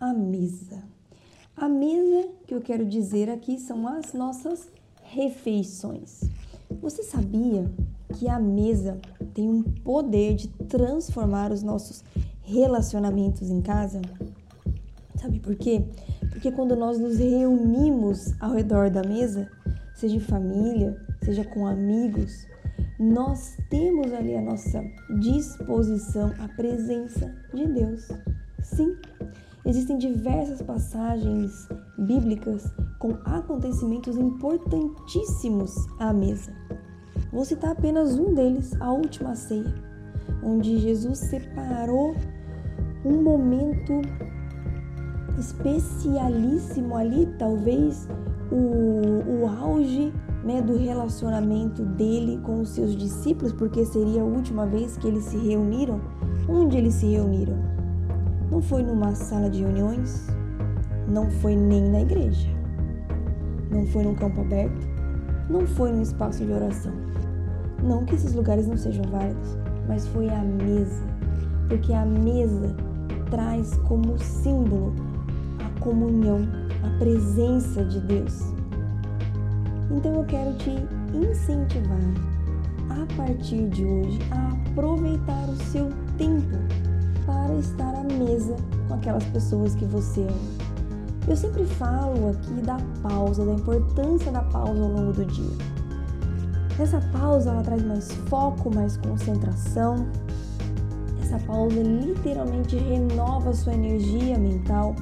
a mesa. A mesa que eu quero dizer aqui são as nossas refeições. Você sabia que a mesa tem um poder de transformar os nossos relacionamentos em casa? Sabe por quê? Porque quando nós nos reunimos ao redor da mesa, seja em família, seja com amigos, nós temos ali a nossa disposição a presença de Deus. Sim, Existem diversas passagens bíblicas com acontecimentos importantíssimos à mesa. Vou citar apenas um deles, a última ceia, onde Jesus separou um momento especialíssimo ali, talvez o, o auge né, do relacionamento dele com os seus discípulos, porque seria a última vez que eles se reuniram. Onde eles se reuniram? Não foi numa sala de reuniões, não foi nem na igreja, não foi num campo aberto, não foi num espaço de oração. Não que esses lugares não sejam válidos, mas foi a mesa, porque a mesa traz como símbolo a comunhão, a presença de Deus. Então eu quero te incentivar a partir de hoje a aproveitar o seu aquelas pessoas que você ama. Eu sempre falo aqui da pausa, da importância da pausa ao longo do dia. Essa pausa ela traz mais foco, mais concentração. Essa pausa literalmente renova sua energia mental.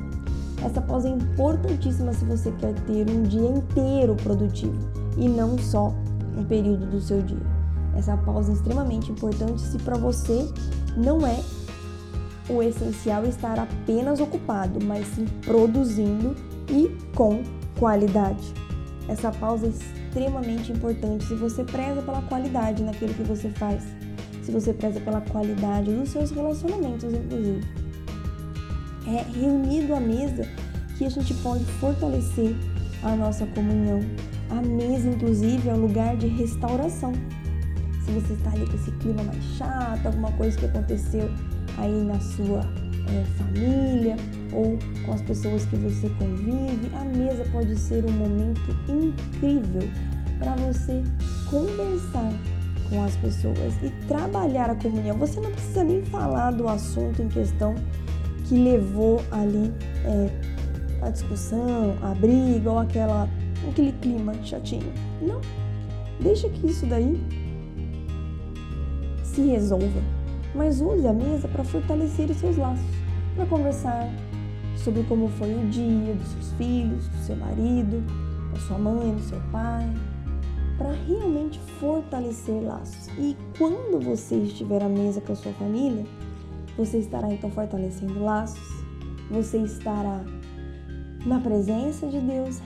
Essa pausa é importantíssima se você quer ter um dia inteiro produtivo e não só um período do seu dia. Essa pausa é extremamente importante se para você não é o essencial é estar apenas ocupado, mas sim produzindo e com qualidade. Essa pausa é extremamente importante se você preza pela qualidade naquilo que você faz, se você preza pela qualidade dos seus relacionamentos, inclusive. É reunido à mesa que a gente pode fortalecer a nossa comunhão. A mesa, inclusive, é um lugar de restauração. Se você está ali com esse clima mais chato, alguma coisa que aconteceu aí na sua é, família ou com as pessoas que você convive, a mesa pode ser um momento incrível para você conversar com as pessoas e trabalhar a comunhão. Você não precisa nem falar do assunto em questão que levou ali é, a discussão, a briga ou aquela, aquele clima chatinho. Não. Deixa que isso daí se resolva mas use a mesa para fortalecer os seus laços, para conversar sobre como foi o dia dos seus filhos, do seu marido, da sua mãe, do seu pai, para realmente fortalecer laços. E quando você estiver à mesa com a sua família, você estará então fortalecendo laços, você estará na presença de Deus,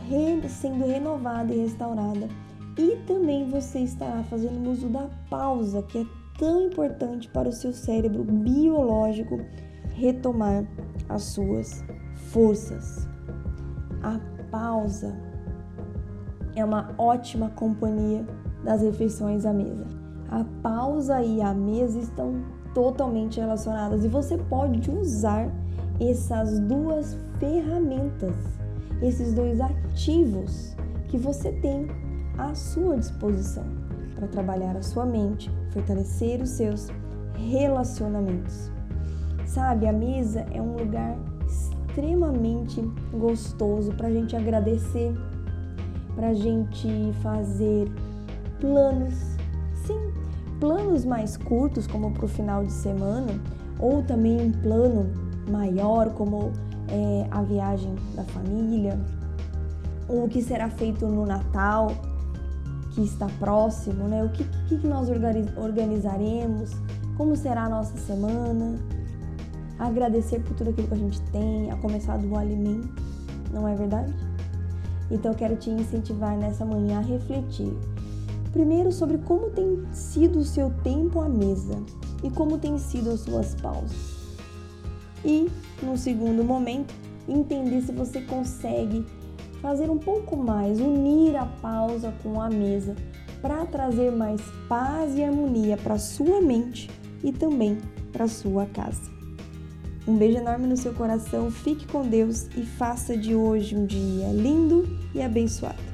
sendo renovada e restaurada. E também você estará fazendo uso da pausa, que é tão importante para o seu cérebro biológico retomar as suas forças. A pausa é uma ótima companhia das refeições à mesa. A pausa e a mesa estão totalmente relacionadas e você pode usar essas duas ferramentas, esses dois ativos que você tem à sua disposição para trabalhar a sua mente, fortalecer os seus relacionamentos. Sabe, a mesa é um lugar extremamente gostoso para a gente agradecer, para a gente fazer planos, sim, planos mais curtos, como para o final de semana, ou também um plano maior, como é, a viagem da família, ou o que será feito no Natal, que está próximo, né? O que, que nós organizaremos, como será a nossa semana. agradecer por tudo aquilo que a gente tem, a começar do alimento, não é verdade? Então eu quero te incentivar nessa manhã a refletir. Primeiro sobre como tem sido o seu tempo à mesa e como tem sido as suas pausas. E, no segundo momento, entender se você consegue fazer um pouco mais, unir a pausa com a mesa para trazer mais paz e harmonia para sua mente e também para sua casa. Um beijo enorme no seu coração, fique com Deus e faça de hoje um dia lindo e abençoado.